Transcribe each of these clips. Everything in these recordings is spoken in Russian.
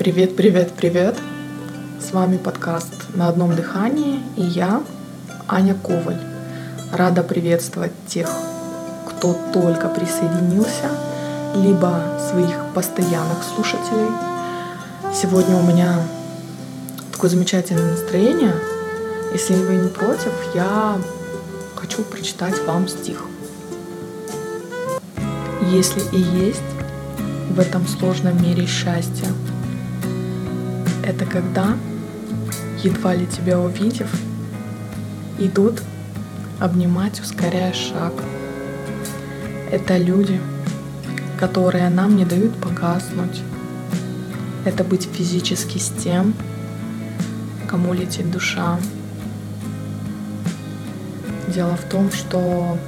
Привет, привет, привет! С вами подкаст «На одном дыхании» и я, Аня Коваль. Рада приветствовать тех, кто только присоединился, либо своих постоянных слушателей. Сегодня у меня такое замечательное настроение. Если вы не против, я хочу прочитать вам стих. Если и есть в этом сложном мире счастье, это когда, едва ли тебя увидев, идут обнимать, ускоряя шаг. Это люди, которые нам не дают погаснуть. Это быть физически с тем, кому летит душа. Дело в том, что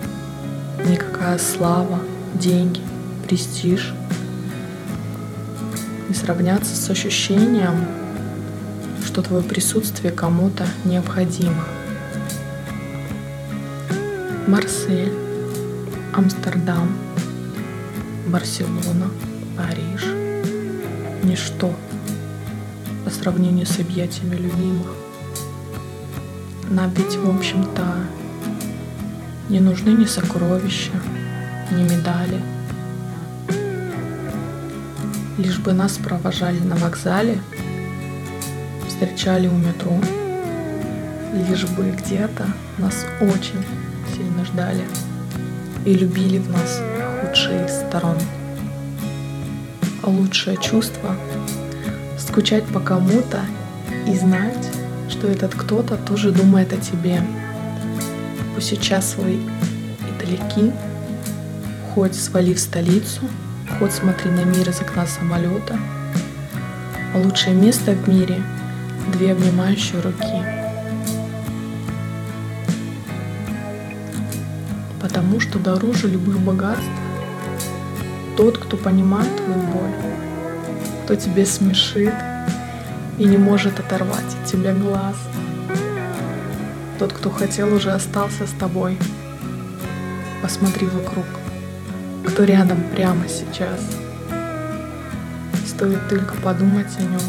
никакая слава, деньги, престиж не сравнятся с ощущением, что твое присутствие кому-то необходимо. Марсель, Амстердам, Барселона, Париж. Ничто по сравнению с объятиями любимых. Нам ведь, в общем-то, не нужны ни сокровища, ни медали. Лишь бы нас провожали на вокзале, встречали у метро, лишь бы где-то нас очень сильно ждали и любили в нас худшие сторон. А лучшее чувство — скучать по кому-то и знать, что этот кто-то тоже думает о тебе — пусть сейчас свой и далеки, хоть свали в столицу, хоть смотри на мир из окна самолета. А лучшее место в мире — две обнимающие руки. Потому что дороже любых богатств тот, кто понимает твою боль, кто тебе смешит и не может оторвать от тебя глаз — тот, кто хотел, уже остался с тобой. Посмотри вокруг. Кто рядом прямо сейчас. Стоит только подумать о нем,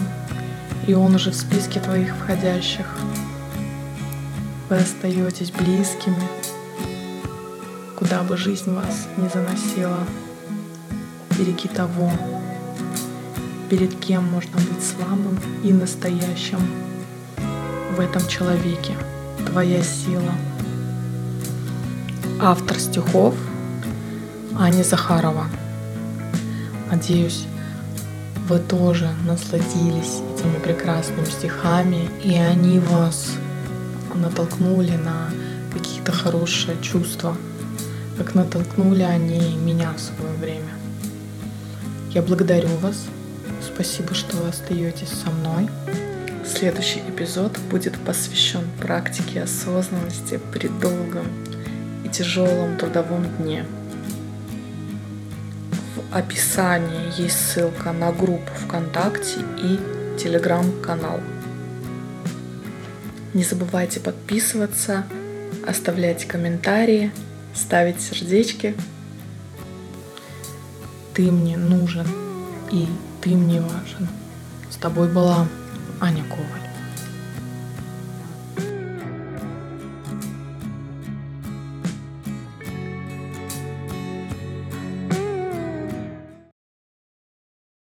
и он уже в списке твоих входящих. Вы остаетесь близкими, куда бы жизнь вас не заносила. Береги того, перед кем можно быть слабым и настоящим в этом человеке твоя сила. Автор стихов Аня Захарова. Надеюсь, вы тоже насладились этими прекрасными стихами, и они вас натолкнули на какие-то хорошие чувства, как натолкнули они меня в свое время. Я благодарю вас. Спасибо, что вы остаетесь со мной. Следующий эпизод будет посвящен практике осознанности при долгом и тяжелом трудовом дне. Описании есть ссылка на группу ВКонтакте и телеграм-канал. Не забывайте подписываться, оставлять комментарии, ставить сердечки. Ты мне нужен и ты мне важен. С тобой была Аня Коваль.